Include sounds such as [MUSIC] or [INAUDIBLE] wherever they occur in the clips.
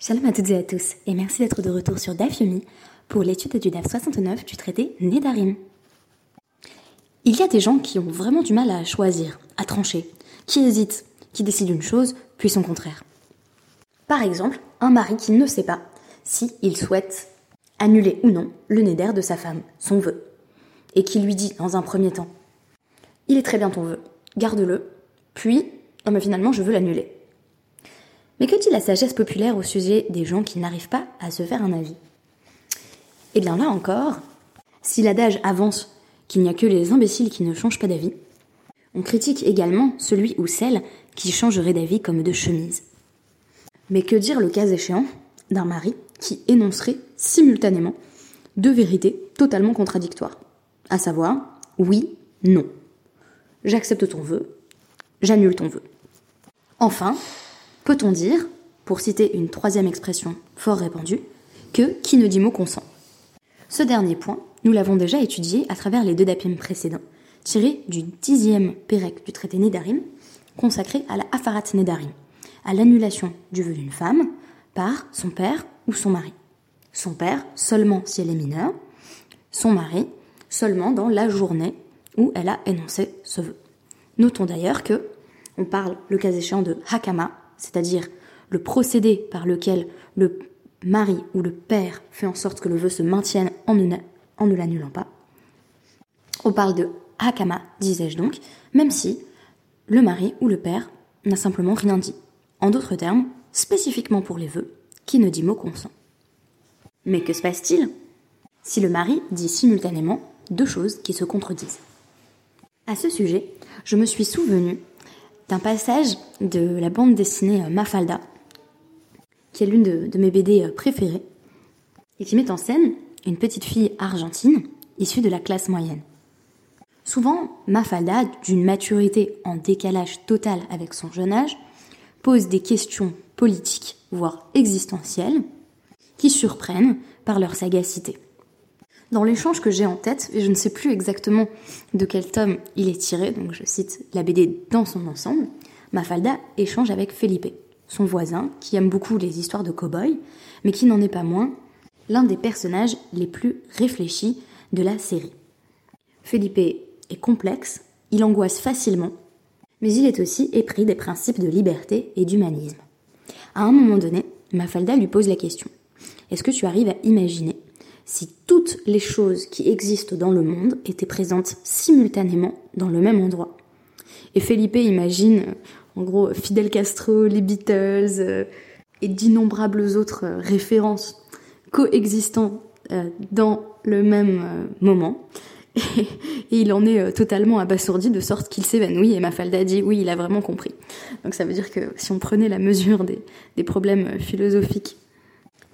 Shalom à toutes et à tous, et merci d'être de retour sur DAF Yomi pour l'étude du DAF 69 du traité Nédarim. Il y a des gens qui ont vraiment du mal à choisir, à trancher, qui hésitent, qui décident une chose, puis son contraire. Par exemple, un mari qui ne sait pas si il souhaite annuler ou non le Néder de sa femme, son vœu, et qui lui dit dans un premier temps Il est très bien ton vœu, garde-le, puis, oh mais finalement je veux l'annuler. Mais que dit la sagesse populaire au sujet des gens qui n'arrivent pas à se faire un avis? Eh bien là encore, si l'adage avance qu'il n'y a que les imbéciles qui ne changent pas d'avis, on critique également celui ou celle qui changerait d'avis comme de chemise. Mais que dire le cas échéant d'un mari qui énoncerait simultanément deux vérités totalement contradictoires, à savoir oui, non. J'accepte ton vœu, j'annule ton vœu. Enfin, Peut-on dire, pour citer une troisième expression fort répandue, que qui ne dit mot consent? Ce dernier point, nous l'avons déjà étudié à travers les deux dapim précédents, tirés du dixième pérec du traité Nédarim, consacré à la Afarat Nédarim, à l'annulation du vœu d'une femme par son père ou son mari. Son père seulement si elle est mineure, son mari seulement dans la journée où elle a énoncé ce vœu. Notons d'ailleurs que on parle le cas échéant de Hakama, c'est-à-dire le procédé par lequel le mari ou le père fait en sorte que le vœu se maintienne en ne, l'annulant pas. On parle de hakama, disais-je donc, même si le mari ou le père n'a simplement rien dit. En d'autres termes, spécifiquement pour les vœux, qui ne dit mot consent. Mais que se passe-t-il si le mari dit simultanément deux choses qui se contredisent? À ce sujet, je me suis souvenu d'un passage de la bande dessinée euh, Mafalda, qui est l'une de, mes BD euh, préférées, et qui met en scène une petite fille argentine issue de la classe moyenne. Souvent, Mafalda, d'une maturité en décalage total avec son jeune âge, pose des questions politiques, voire existentielles, qui surprennent par leur sagacité. Dans l'échange que j'ai en tête, et je ne sais plus exactement de quel tome il est tiré, donc je cite la BD dans son ensemble, Mafalda échange avec Felipe, son voisin, qui aime beaucoup les histoires de cow-boys, mais qui n'en est pas moins l'un des personnages les plus réfléchis de la série. Felipe est complexe, il angoisse facilement, mais il est aussi épris des principes de liberté et d'humanisme. À un moment donné, Mafalda lui pose la question Est-ce que tu arrives à imaginer si toutes les choses qui existent dans le monde étaient présentes simultanément dans le même endroit. Et Felipe imagine, en gros, Fidel Castro, les Beatles euh, et d'innombrables autres euh, références coexistant euh, dans le même moment. [LAUGHS] Et, il en est totalement abasourdi de sorte qu'il s'évanouit et Mafalda dit oui, il a vraiment compris. Donc ça veut dire que si on prenait la mesure des problèmes philosophiques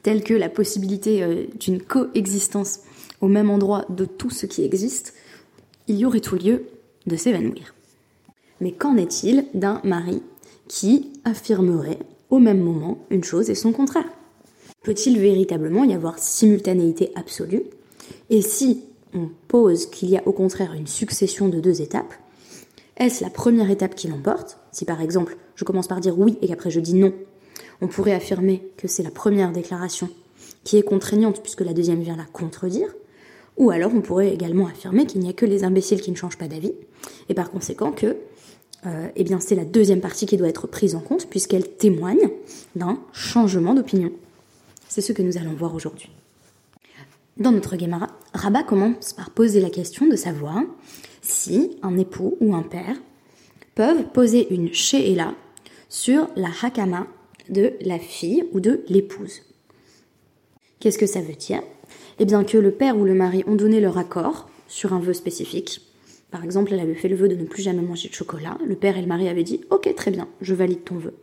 telles que la possibilité euh, d'une coexistence au même endroit de tout ce qui existe, il y aurait tout lieu de s'évanouir. Mais qu'en est-il d'un mari qui affirmerait au même moment une chose et son contraire? Peut-il véritablement y avoir simultanéité absolue? Et si on pose qu'il y a au contraire une succession de deux étapes, est-ce la première étape qui l'emporte? Si par exemple je commence par dire oui et qu'après je dis non, on pourrait affirmer que c'est la première déclaration qui est contraignante puisque la deuxième vient la contredire, ou alors on pourrait également affirmer qu'il n'y a que les imbéciles qui ne changent pas d'avis, et par conséquent que euh, eh c'est la deuxième partie qui doit être prise en compte puisqu'elle témoigne d'un changement d'opinion. C'est ce que nous allons voir aujourd'hui. Dans notre Gemara, Rabat commence par poser la question de savoir si un époux ou un père peuvent poser une she'ela sur la hakama de la fille ou de l'épouse. Qu'est-ce que ça veut dire? Eh bien que le père ou le mari ont donné leur accord sur un vœu spécifique. Par exemple, elle avait fait le vœu de ne plus jamais manger de chocolat. Le père et le mari avaient dit Ok, très bien, je valide ton vœu.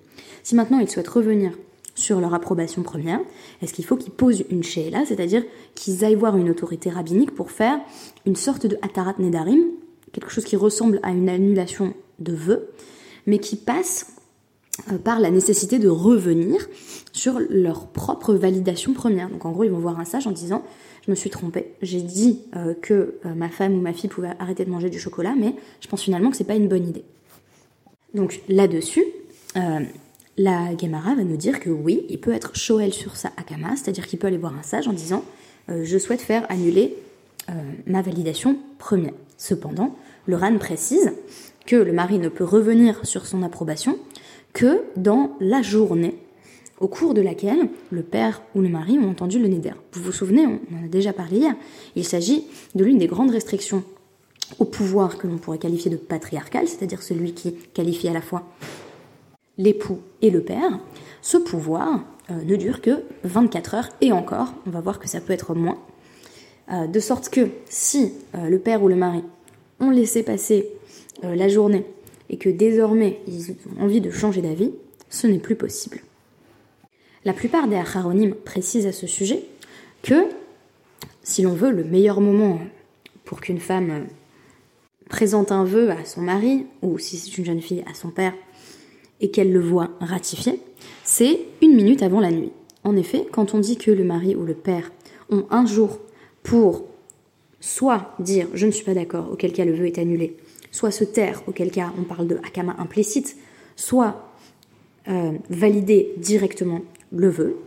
Si maintenant ils souhaitent revenir sur leur approbation première, est-ce qu'il faut qu'ils posent une she'ela, c'est-à-dire qu'ils aillent voir une autorité rabbinique pour faire une sorte de atarat nedarim, quelque chose qui ressemble à une annulation de vœu, mais qui passe par la nécessité de revenir sur leur propre validation première. Donc en gros, ils vont voir un sage en disant je me suis trompée, j'ai dit euh, que euh, ma femme ou ma fille pouvait arrêter de manger du chocolat, mais je pense finalement que c'est pas une bonne idée. Donc là-dessus, La Gemara va nous dire que oui, il peut être Shoel sur sa Akama, c'est-à-dire qu'il peut aller voir un sage en disant euh, Je souhaite faire annuler euh, ma validation première. Cependant, le RAN précise que le mari ne peut revenir sur son approbation que dans la journée au cours de laquelle le père ou le mari ont entendu le neder. Vous vous souvenez, on en a déjà parlé hier, il s'agit de l'une des grandes restrictions au pouvoir que l'on pourrait qualifier de patriarcal, c'est-à-dire celui qui qualifie à la fois l'époux et le père. Ce pouvoir euh, ne dure que 24 heures et encore, on va voir que ça peut être moins. Euh, de sorte que si euh, le père ou le mari ont laissé passer la journée et que désormais ils ont envie de changer d'avis, ce n'est plus possible. La plupart des acharonymes précisent à ce sujet que, si l'on veut, le meilleur moment pour qu'une femme présente un vœu à son mari, ou si c'est une jeune fille à son père, et qu'elle le voit ratifié, c'est une minute avant la nuit. En effet, quand on dit que le mari ou le père ont un jour pour soit dire je ne suis pas d'accord, auquel cas le vœu est annulé, soit se taire, auquel cas on parle de akama implicite, soit euh, valider directement le vœu.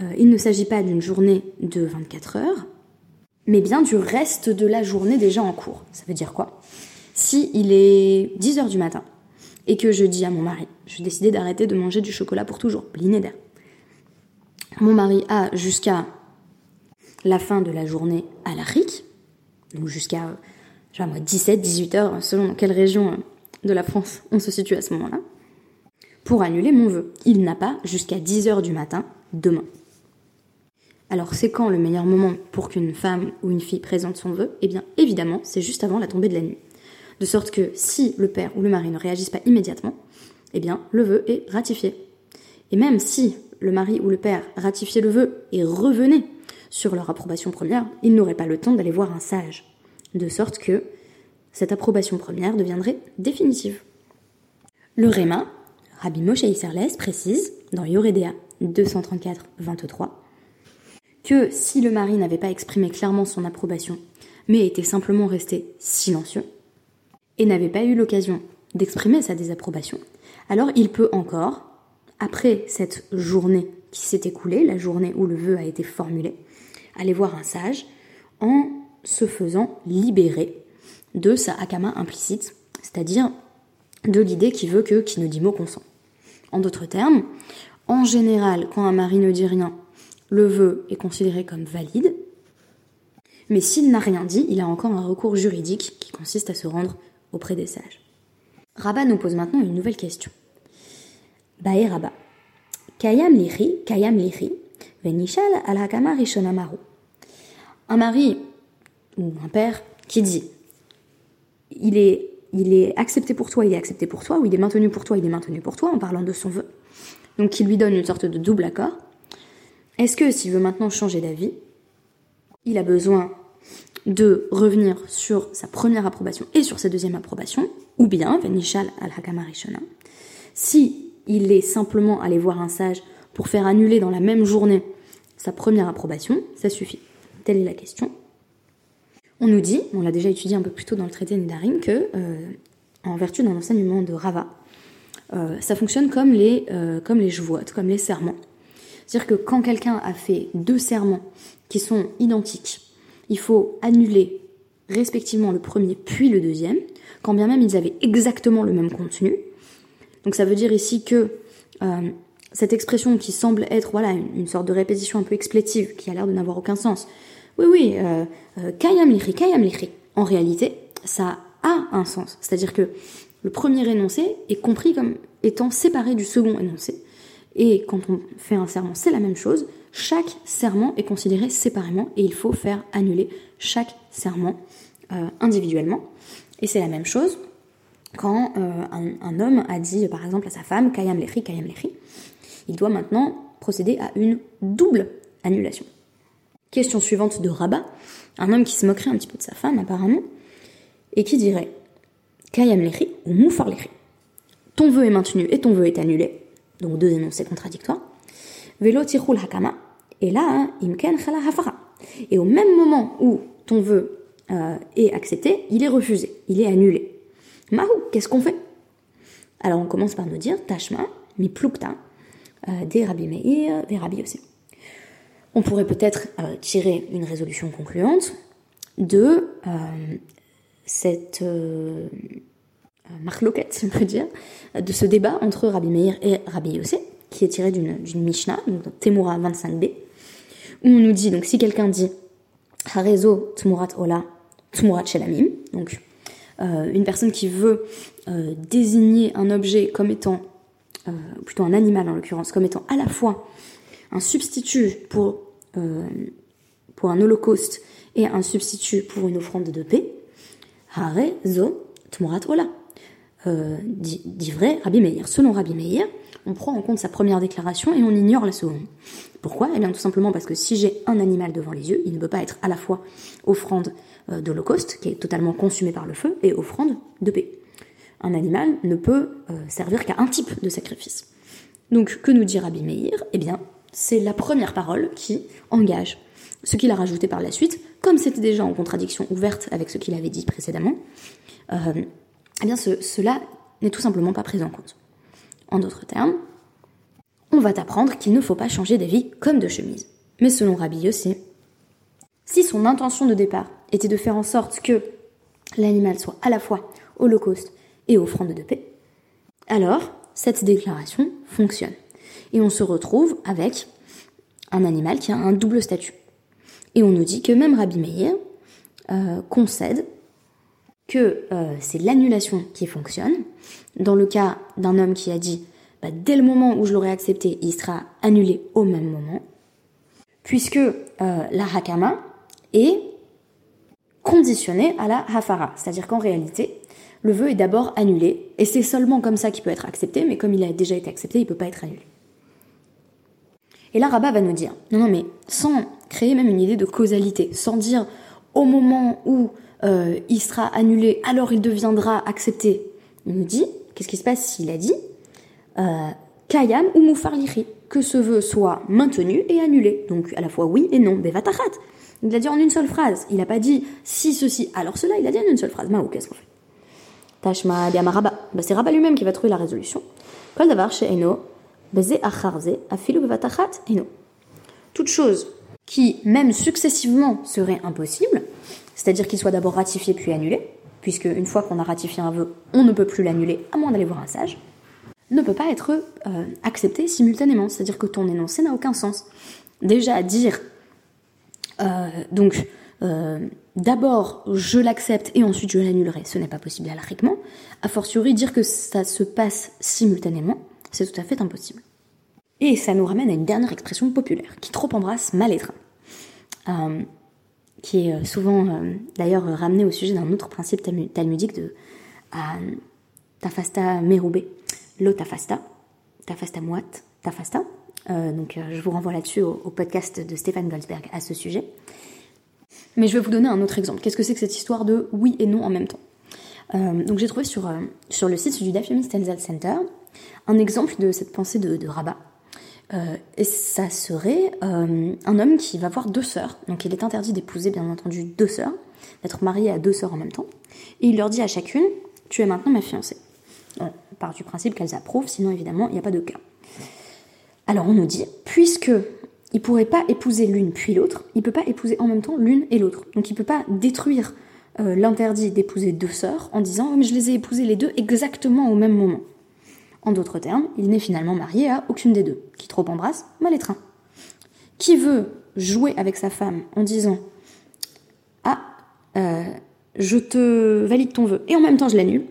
Euh, il ne s'agit pas d'une journée de 24 heures, mais bien du reste de la journée déjà en cours. Ça veut dire quoi? Si il est 10 heures du matin et que je dis à mon mari, je décider d'arrêter de manger du chocolat pour toujours, blinéder. Mon mari a jusqu'à la fin de la journée à la RIC, donc jusqu'à 17-18 heures, selon quelle région de la France on se situe à ce moment-là pour annuler mon vœu. Il n'a pas jusqu'à 10h du matin demain. Alors c'est quand le meilleur moment pour qu'une femme ou une fille présente son vœu? Eh bien évidemment, c'est juste avant la tombée de la nuit. De sorte que si le père ou le mari ne réagissent pas immédiatement, eh bien le vœu est ratifié. Et même si le mari ou le père ratifiait le vœu et revenait sur leur approbation première, ils n'auraient pas le temps d'aller voir un sage. De sorte que cette approbation première deviendrait définitive. Le Réma, Rabbi Moshe Isserles précise, dans Yoredea 234-23, que si le mari n'avait pas exprimé clairement son approbation, mais était simplement resté silencieux, et n'avait pas eu l'occasion d'exprimer sa désapprobation, alors il peut encore, après cette journée qui s'est écoulée, la journée où le vœu a été formulé, aller voir un sage en se faisant libérer de sa akama implicite, c'est-à-dire de l'idée qui veut que qui ne dit mot consent. En d'autres termes, en général, quand un mari ne dit rien, le vœu est considéré comme valide, mais s'il n'a rien dit, il a encore un recours juridique qui consiste à se rendre auprès des sages. Rabat nous pose maintenant une nouvelle question. Bae Rabat. Kayam lihi, kayam lihi, venishal al. Un mari un père qui dit il est accepté pour toi, il est accepté pour toi, ou il est maintenu pour toi, il est maintenu pour toi, en parlant de son vœu. Donc qui lui donne une sorte de double accord. Est-ce que s'il veut maintenant changer d'avis, il a besoin de revenir sur sa première approbation et sur sa deuxième approbation, ou bien, Venishal al-Hakamarishona, si il est simplement allé voir un sage pour faire annuler dans la même journée sa première approbation, ça suffit. Telle est la question. On nous dit, on l'a déjà étudié un peu plus tôt dans le traité Nidarim, que euh, en vertu d'un enseignement de Rava, euh, ça fonctionne comme les, euh, comme les serments. C'est-à-dire que quand quelqu'un a fait deux serments qui sont identiques, il faut annuler respectivement le premier puis le deuxième, quand bien même ils avaient exactement le même contenu. Donc ça veut dire ici que cette expression qui semble être voilà une, sorte de répétition un peu explétive, qui a l'air de n'avoir aucun sens, oui, oui, euh, euh, kayam kayam. En réalité, ça a un sens. C'est-à-dire que le premier énoncé est compris comme étant séparé du second énoncé. Et quand on fait un serment, c'est la même chose. Chaque serment est considéré séparément et il faut faire annuler chaque serment euh, individuellement. Et c'est la même chose quand un, homme a dit par exemple à sa femme Kayam Lechi, Kayam Lechi. Il doit maintenant procéder à une double annulation. Question suivante de Rabat, un homme qui se moquerait un petit peu de sa femme apparemment, et qui dirait Kayam lechi ou Moufar lechi. Ton vœu est maintenu et ton vœu est annulé, donc deux énoncés contradictoires. Velo et là, hein, imken. Et au même moment où ton vœu euh, est accepté, il est refusé, il est annulé. Mahou, qu'est-ce qu'on fait? Alors on commence par nous dire Tashma, mi plukta, euh, des Rabbi Meir, des Rabbi Yosef. On pourrait peut-être euh, tirer une résolution concluante de euh, cette euh, marloquette, si on peut dire, de ce débat entre Rabbi Meir et Rabbi Yosef, qui est tiré d'une Mishnah, donc Temura 25b, où on nous dit, donc si quelqu'un dit Harezo Tmurat Ola Tmurat Shelamim, donc euh, une personne qui veut euh, désigner un objet comme étant, euh, plutôt un animal en l'occurrence, comme étant à la fois un substitut pour, euh, pour un holocauste et un substitut pour une offrande de paix, Tmurat Ola. Euh, dit, vrai Rabbi Meir. Selon Rabbi Meir, on prend en compte sa première déclaration et on ignore la seconde. Pourquoi? Eh bien tout simplement parce que si j'ai un animal devant les yeux, il ne peut pas être à la fois offrande euh, d'Holocauste, qui est totalement consumé par le feu, et offrande de paix. Un animal ne peut servir qu'à un type de sacrifice. Donc que nous dit Rabbi Meir? Eh bien c'est la première parole qui engage. Ce qu'il a rajouté par la suite, comme c'était déjà en contradiction ouverte avec ce qu'il avait dit précédemment, euh, eh bien ce, cela n'est tout simplement pas pris en compte. En d'autres termes, on va t'apprendre qu'il ne faut pas changer d'avis comme de chemise. Mais selon Rabbi Yossi, si son intention de départ était de faire en sorte que l'animal soit à la fois holocauste et offrande de paix, alors cette déclaration fonctionne. Et on se retrouve avec un animal qui a un double statut. Et on nous dit que même Rabbi Meir euh, concède que euh, c'est l'annulation qui fonctionne. Dans le cas d'un homme qui a dit bah, dès le moment où je l'aurai accepté, il sera annulé au même moment, puisque euh, la hakama est conditionnée à la hafara, c'est-à-dire qu'en réalité, le vœu est d'abord annulé, et c'est seulement comme ça qu'il peut être accepté, mais comme il a déjà été accepté, il ne peut pas être annulé. Et là, Rabat va nous dire, non, non, mais sans créer même une idée de causalité, sans dire au moment où euh, il sera annulé, alors il deviendra accepté. Il nous dit, qu'est-ce qui se passe s'il a dit euh, Kayam ou que ce vœu soit maintenu et annulé. Donc à la fois oui et non, Bevatachat. Il l'a dit en une seule phrase. Il n'a pas dit si ceci, alors cela, il a dit en une seule phrase. Maou, qu'est-ce qu'on fait? Tashma Biamaraba. Bah, c'est Rabat lui-même qui va trouver la résolution. Kol davar chez Toute chose qui, même successivement, serait impossible, c'est-à-dire qu'il soit d'abord ratifié puis annulé, puisque une fois qu'on a ratifié un vœu, on ne peut plus l'annuler à moins d'aller voir un sage, ne peut pas être euh, accepté simultanément, c'est-à-dire que ton énoncé n'a aucun sens. Déjà dire euh, donc euh, d'abord je l'accepte et ensuite je l'annulerai, ce n'est pas possible alariquement. A fortiori dire que ça se passe simultanément, c'est tout à fait impossible. Et ça nous ramène à une dernière expression populaire, qui trop embrasse mal étreint, euh, qui est souvent euh, d'ailleurs ramenée au sujet d'un autre principe talmudique de euh, tafasta merubé, lo tafasta, tafasta moat, tafasta. donc je vous renvoie là-dessus au, podcast de Stéphane Goldsberg à ce sujet. Mais je vais vous donner un autre exemple. Qu'est-ce que c'est que cette histoire de oui et non en même temps? Donc j'ai trouvé sur, le site du Daf Yomi Stenzel Center un exemple de cette pensée de, Rabat. Euh, et ça serait euh, un homme qui va voir deux sœurs. Donc il est interdit d'épouser bien entendu deux sœurs, d'être marié à deux sœurs en même temps. Et il leur dit à chacune, tu es maintenant ma fiancée. On part du principe qu'elles approuvent, sinon évidemment il n'y a pas de cas. Alors on nous dit, puisque il pourrait pas épouser l'une puis l'autre, il peut pas épouser en même temps l'une et l'autre. Donc il peut pas détruire euh, l'interdit d'épouser deux sœurs en disant, oh, mais je les ai épousées les deux exactement au même moment. En d'autres termes, il n'est finalement marié à aucune des deux. Qui trop embrasse, mal étreint. Qui veut jouer avec sa femme en disant Ah, euh, je te valide ton vœu et en même temps je l'annule,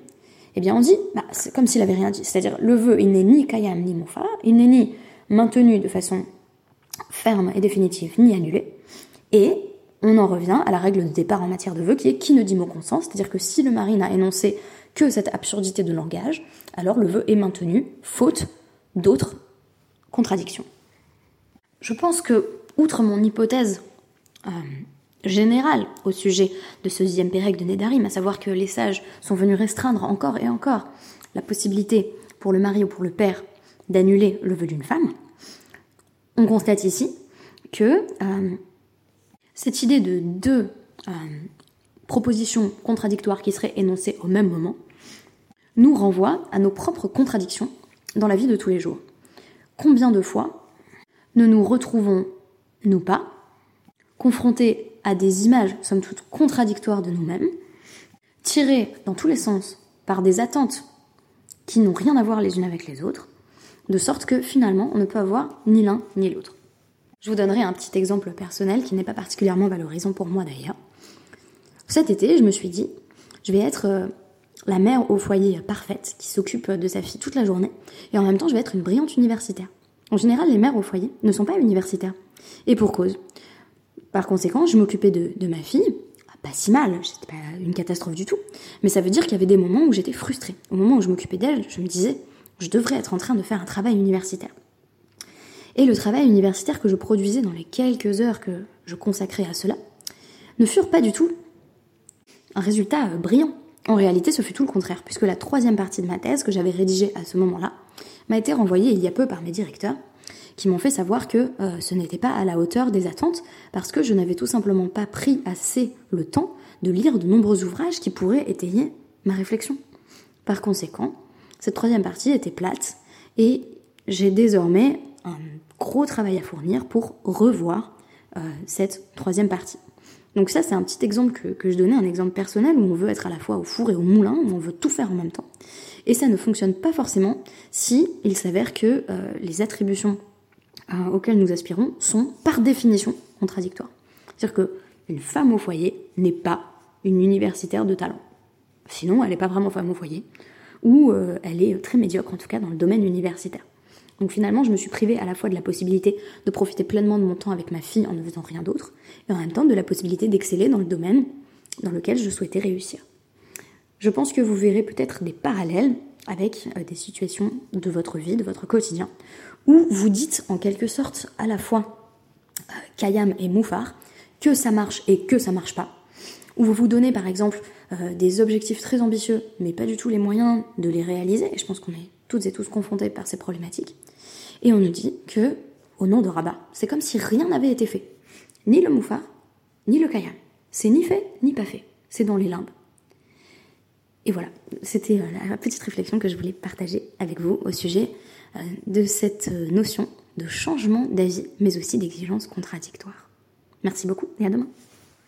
eh bien on dit bah, c'est comme s'il avait rien dit. C'est-à-dire le vœu, il n'est ni kayam ni mofa, il n'est ni maintenu de façon ferme et définitive ni annulé. Et on en revient à la règle de départ en matière de vœu qui est qui ne dit mot consent, c'est-à-dire que si le mari n'a énoncé que cette absurdité de langage, alors le vœu est maintenu, faute d'autres contradictions. Je pense que, outre mon hypothèse euh, générale au sujet de ce dixième pérec de Nédarim, à savoir que les sages sont venus restreindre encore et encore la possibilité pour le mari ou pour le père d'annuler le vœu d'une femme, on constate ici que euh, cette idée de deux euh, propositions contradictoires qui seraient énoncées au même moment nous renvoie à nos propres contradictions dans la vie de tous les jours. Combien de fois ne nous retrouvons, nous pas, confrontés à des images, somme toute, contradictoires de nous-mêmes, tirées dans tous les sens par des attentes qui n'ont rien à voir les unes avec les autres, de sorte que finalement on ne peut avoir ni l'un ni l'autre. Je vous donnerai un petit exemple personnel qui n'est pas particulièrement valorisant pour moi d'ailleurs. Cet été, je me suis dit, je vais être euh, la mère au foyer parfaite qui s'occupe de sa fille toute la journée et en même temps je vais être une brillante universitaire. En général, les mères au foyer ne sont pas universitaires. Et pour cause. Par conséquent, je m'occupais de, ma fille, pas si mal, c'était pas une catastrophe du tout, mais ça veut dire qu'il y avait des moments où j'étais frustrée. Au moment où je m'occupais d'elle, je me disais, je devrais être en train de faire un travail universitaire. Et le travail universitaire que je produisais dans les quelques heures que je consacrais à cela ne furent pas du tout un résultat euh, brillant. En réalité, ce fut tout le contraire, puisque la troisième partie de ma thèse, que j'avais rédigée à ce moment-là, m'a été renvoyée il y a peu par mes directeurs, qui m'ont fait savoir que euh, ce n'était pas à la hauteur des attentes, parce que je n'avais tout simplement pas pris assez le temps de lire de nombreux ouvrages qui pourraient étayer ma réflexion. Par conséquent, cette troisième partie était plate, et j'ai désormais un gros travail à fournir pour revoir euh, cette troisième partie. Donc ça, c'est un petit exemple que, je donnais, un exemple personnel où on veut être à la fois au four et au moulin, où on veut tout faire en même temps. Et ça ne fonctionne pas forcément si il s'avère que euh, les attributions euh, auxquelles nous aspirons sont par définition contradictoires. C'est-à-dire qu'une femme au foyer n'est pas une universitaire de talent. Sinon, elle n'est pas vraiment femme au foyer, ou elle est très médiocre, en tout cas dans le domaine universitaire. Donc finalement, je me suis privée à la fois de la possibilité de profiter pleinement de mon temps avec ma fille en ne faisant rien d'autre, et en même temps de la possibilité d'exceller dans le domaine dans lequel je souhaitais réussir. Je pense que vous verrez peut-être des parallèles avec euh, des situations de votre vie, de votre quotidien, où vous dites en quelque sorte à la fois euh, Kayam et Moufar que ça marche et que ça marche pas, où vous vous donnez par exemple euh, des objectifs très ambitieux, mais pas du tout les moyens de les réaliser, et je pense qu'on est toutes et tous confrontés par ces problématiques, et on nous dit que, au nom de Rabat, c'est comme si rien n'avait été fait. Ni le moufar, ni le kayam. C'est ni fait, ni pas fait. C'est dans les limbes. Et voilà, c'était euh, la petite réflexion que je voulais partager avec vous au sujet euh, de cette euh, notion de changement d'avis, mais aussi d'exigence contradictoire. Merci beaucoup et à demain.